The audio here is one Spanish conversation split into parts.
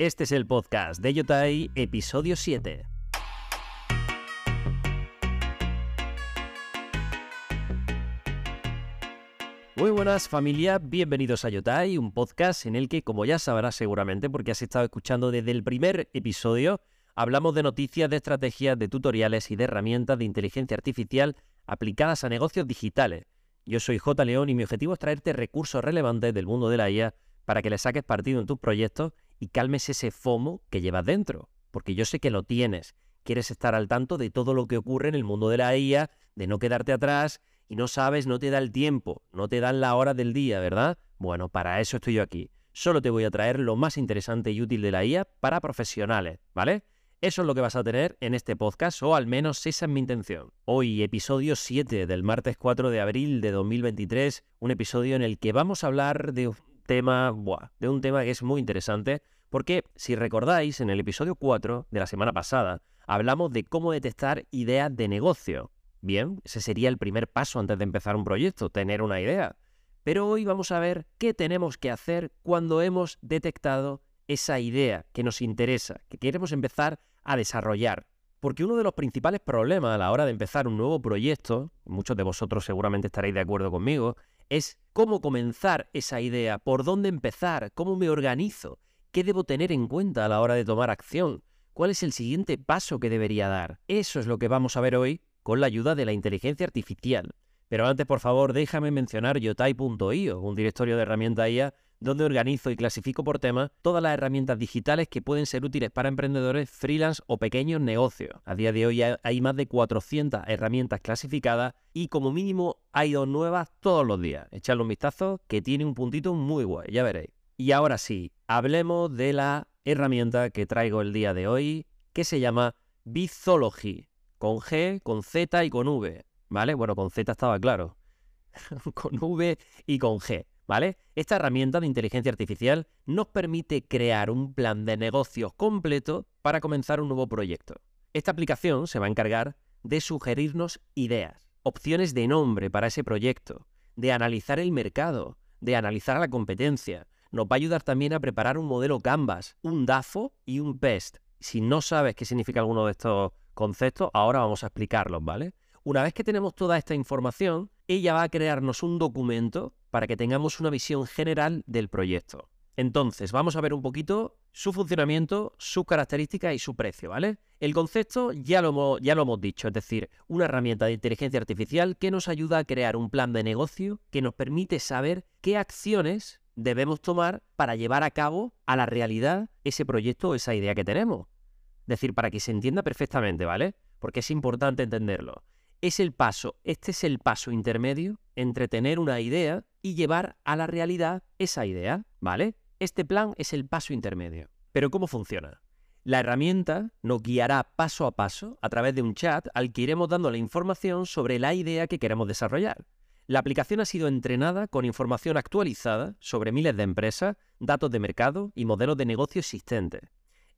Este es el podcast de Yotai, episodio 7. Muy buenas familia, bienvenidos a Yotai, un podcast en el que, como ya sabrás seguramente porque has estado escuchando desde el primer episodio, hablamos de noticias, de estrategias, de tutoriales y de herramientas de inteligencia artificial aplicadas a negocios digitales. Yo soy J. León y mi objetivo es traerte recursos relevantes del mundo de la IA para que le saques partido en tus proyectos y calmes ese FOMO que llevas dentro, porque yo sé que lo tienes. Quieres estar al tanto de todo lo que ocurre en el mundo de la IA, de no quedarte atrás y no sabes, no te da el tiempo, no te dan la hora del día, ¿verdad? Bueno, para eso estoy yo aquí. Solo te voy a traer lo más interesante y útil de la IA para profesionales, ¿vale? Eso es lo que vas a tener en este podcast, o al menos esa es mi intención. Hoy, episodio 7 del martes 4 de abril de 2023, un episodio en el que vamos a hablar de tema, buah, de un tema que es muy interesante, porque si recordáis, en el episodio 4 de la semana pasada, hablamos de cómo detectar ideas de negocio. Bien, ese sería el primer paso antes de empezar un proyecto, tener una idea. Pero hoy vamos a ver qué tenemos que hacer cuando hemos detectado esa idea que nos interesa, que queremos empezar a desarrollar. Porque uno de los principales problemas a la hora de empezar un nuevo proyecto, muchos de vosotros seguramente estaréis de acuerdo conmigo, es cómo comenzar esa idea, por dónde empezar, cómo me organizo, qué debo tener en cuenta a la hora de tomar acción, cuál es el siguiente paso que debería dar. Eso es lo que vamos a ver hoy con la ayuda de la inteligencia artificial. Pero antes, por favor, déjame mencionar yotai.io, un directorio de herramientas IA donde organizo y clasifico por tema todas las herramientas digitales que pueden ser útiles para emprendedores, freelance o pequeños negocios. A día de hoy hay más de 400 herramientas clasificadas y como mínimo hay dos nuevas todos los días. Echadle un vistazo que tiene un puntito muy guay, ya veréis. Y ahora sí, hablemos de la herramienta que traigo el día de hoy, que se llama Bizology, con G, con Z y con V, ¿vale? Bueno, con Z estaba claro, con V y con G. ¿Vale? Esta herramienta de inteligencia artificial nos permite crear un plan de negocios completo para comenzar un nuevo proyecto. Esta aplicación se va a encargar de sugerirnos ideas, opciones de nombre para ese proyecto, de analizar el mercado, de analizar la competencia. Nos va a ayudar también a preparar un modelo Canvas, un DAFO y un PEST. Si no sabes qué significa alguno de estos conceptos, ahora vamos a explicarlos, ¿vale? Una vez que tenemos toda esta información, ella va a crearnos un documento para que tengamos una visión general del proyecto. Entonces, vamos a ver un poquito su funcionamiento, sus características y su precio, ¿vale? El concepto ya lo, hemos, ya lo hemos dicho, es decir, una herramienta de inteligencia artificial que nos ayuda a crear un plan de negocio que nos permite saber qué acciones debemos tomar para llevar a cabo a la realidad ese proyecto o esa idea que tenemos. Es decir, para que se entienda perfectamente, ¿vale? Porque es importante entenderlo. Es el paso, este es el paso intermedio entre tener una idea y llevar a la realidad esa idea, ¿vale? Este plan es el paso intermedio. Pero ¿cómo funciona? La herramienta nos guiará paso a paso a través de un chat al que iremos dando la información sobre la idea que queremos desarrollar. La aplicación ha sido entrenada con información actualizada sobre miles de empresas, datos de mercado y modelos de negocio existentes.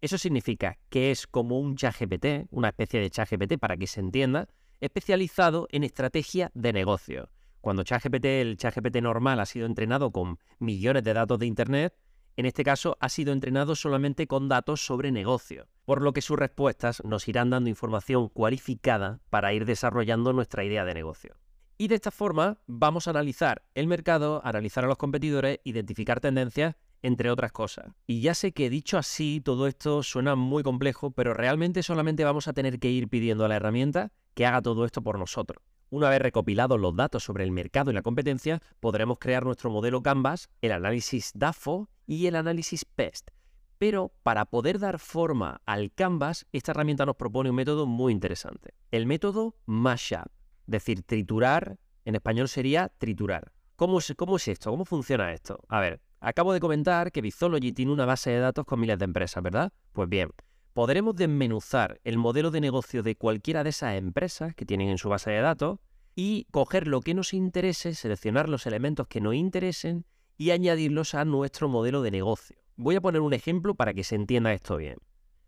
Eso significa que es como un chat GPT, una especie de chat GPT para que se entienda, especializado en estrategia de negocio. Cuando ChatGPT, el ChatGPT normal ha sido entrenado con millones de datos de Internet, en este caso ha sido entrenado solamente con datos sobre negocio, por lo que sus respuestas nos irán dando información cualificada para ir desarrollando nuestra idea de negocio. Y de esta forma vamos a analizar el mercado, analizar a los competidores, identificar tendencias, entre otras cosas. Y ya sé que dicho así, todo esto suena muy complejo, pero realmente solamente vamos a tener que ir pidiendo a la herramienta que haga todo esto por nosotros. Una vez recopilados los datos sobre el mercado y la competencia, podremos crear nuestro modelo Canvas, el análisis DAFO y el análisis PEST. Pero para poder dar forma al Canvas, esta herramienta nos propone un método muy interesante. El método Mashup, es decir, triturar, en español sería triturar. ¿Cómo es, ¿Cómo es esto? ¿Cómo funciona esto? A ver, acabo de comentar que Bizology tiene una base de datos con miles de empresas, ¿verdad? Pues bien, podremos desmenuzar el modelo de negocio de cualquiera de esas empresas que tienen en su base de datos y coger lo que nos interese, seleccionar los elementos que nos interesen y añadirlos a nuestro modelo de negocio. Voy a poner un ejemplo para que se entienda esto bien.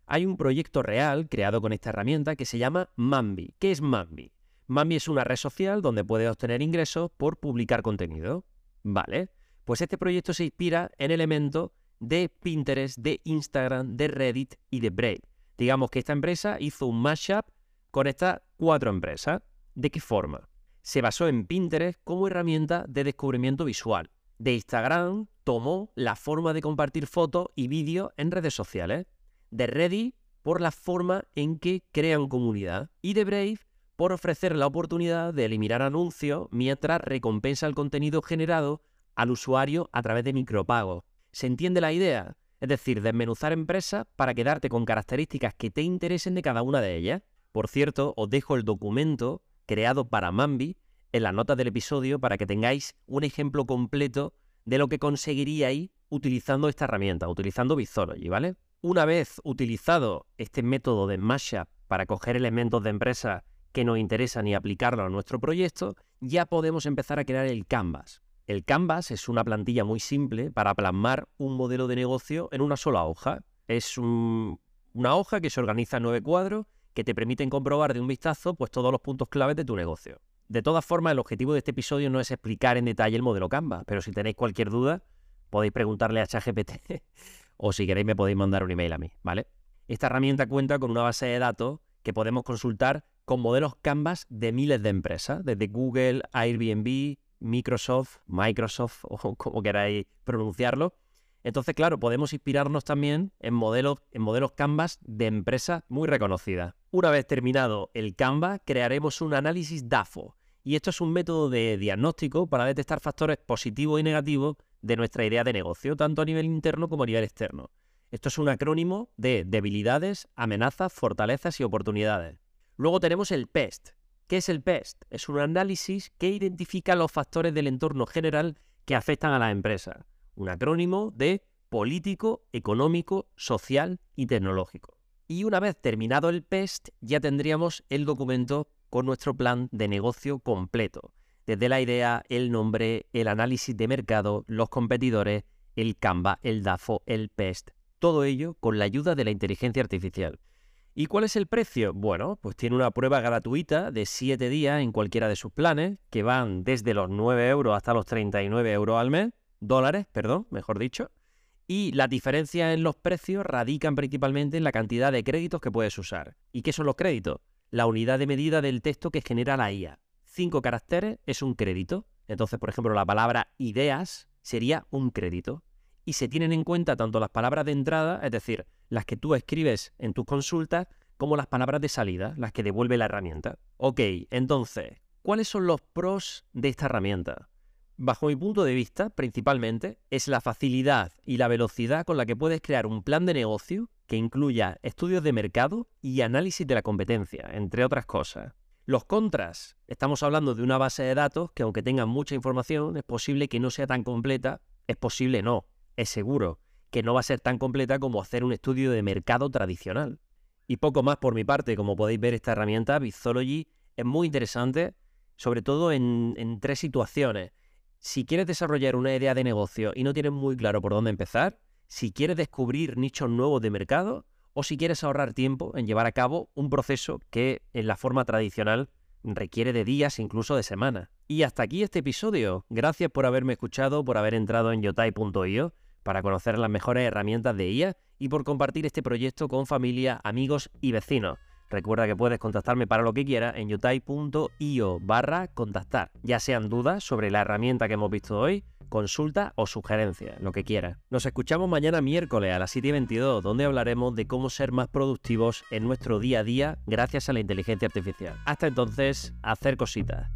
Hay un proyecto real creado con esta herramienta que se llama Mambi. ¿Qué es Mambi? Mambi es una red social donde puedes obtener ingresos por publicar contenido. Vale, pues este proyecto se inspira en elementos de Pinterest, de Instagram, de Reddit y de Brave. Digamos que esta empresa hizo un mashup con estas cuatro empresas. ¿De qué forma? Se basó en Pinterest como herramienta de descubrimiento visual. De Instagram tomó la forma de compartir fotos y vídeos en redes sociales. De Reddit por la forma en que crean comunidad. Y de Brave por ofrecer la oportunidad de eliminar anuncios mientras recompensa el contenido generado al usuario a través de micropagos. ¿Se entiende la idea? Es decir, desmenuzar empresas para quedarte con características que te interesen de cada una de ellas. Por cierto, os dejo el documento creado para Mambi en las notas del episodio para que tengáis un ejemplo completo de lo que conseguiríais utilizando esta herramienta, utilizando Bizology, ¿vale? Una vez utilizado este método de mashup para coger elementos de empresas que nos interesan y aplicarlo a nuestro proyecto, ya podemos empezar a crear el Canvas. El Canvas es una plantilla muy simple para plasmar un modelo de negocio en una sola hoja. Es una hoja que se organiza en nueve cuadros que te permiten comprobar de un vistazo pues, todos los puntos claves de tu negocio. De todas formas, el objetivo de este episodio no es explicar en detalle el modelo Canvas, pero si tenéis cualquier duda, podéis preguntarle a ChatGPT o si queréis me podéis mandar un email a mí, ¿vale? Esta herramienta cuenta con una base de datos que podemos consultar con modelos Canvas de miles de empresas, desde Google, Airbnb, Microsoft, Microsoft o como queráis pronunciarlo. Entonces, claro, podemos inspirarnos también en modelos, en modelos Canvas de empresas muy reconocidas. Una vez terminado el Canvas, crearemos un análisis DAFO. Y esto es un método de diagnóstico para detectar factores positivos y negativos de nuestra idea de negocio, tanto a nivel interno como a nivel externo. Esto es un acrónimo de debilidades, amenazas, fortalezas y oportunidades. Luego tenemos el PEST. ¿Qué es el PEST? Es un análisis que identifica los factores del entorno general que afectan a la empresa. Un acrónimo de político, económico, social y tecnológico. Y una vez terminado el PEST, ya tendríamos el documento con nuestro plan de negocio completo. Desde la idea, el nombre, el análisis de mercado, los competidores, el Canva, el DAFO, el PEST. Todo ello con la ayuda de la inteligencia artificial. ¿Y cuál es el precio? Bueno, pues tiene una prueba gratuita de 7 días en cualquiera de sus planes, que van desde los 9 euros hasta los 39 euros al mes, dólares, perdón, mejor dicho. Y las diferencias en los precios radican principalmente en la cantidad de créditos que puedes usar. ¿Y qué son los créditos? La unidad de medida del texto que genera la IA. Cinco caracteres es un crédito. Entonces, por ejemplo, la palabra ideas sería un crédito. Y se tienen en cuenta tanto las palabras de entrada, es decir, las que tú escribes en tus consultas, como las palabras de salida, las que devuelve la herramienta. Ok, entonces, ¿cuáles son los pros de esta herramienta? Bajo mi punto de vista, principalmente, es la facilidad y la velocidad con la que puedes crear un plan de negocio que incluya estudios de mercado y análisis de la competencia, entre otras cosas. Los contras, estamos hablando de una base de datos que aunque tenga mucha información, es posible que no sea tan completa, es posible no, es seguro, que no va a ser tan completa como hacer un estudio de mercado tradicional. Y poco más por mi parte, como podéis ver esta herramienta, Bizology, es muy interesante, sobre todo en, tres situaciones. Si quieres desarrollar una idea de negocio y no tienes muy claro por dónde empezar, si quieres descubrir nichos nuevos de mercado o si quieres ahorrar tiempo en llevar a cabo un proceso que en la forma tradicional requiere de días, incluso de semanas. Y hasta aquí este episodio. Gracias por haberme escuchado, por haber entrado en yotai.io para conocer las mejores herramientas de IA y por compartir este proyecto con familia, amigos y vecinos. Recuerda que puedes contactarme para lo que quieras en yotai.io barra contactar, ya sean dudas sobre la herramienta que hemos visto hoy, consulta o sugerencias, lo que quieras. Nos escuchamos mañana miércoles a las 7 y 22, donde hablaremos de cómo ser más productivos en nuestro día a día gracias a la inteligencia artificial. Hasta entonces, hacer cositas.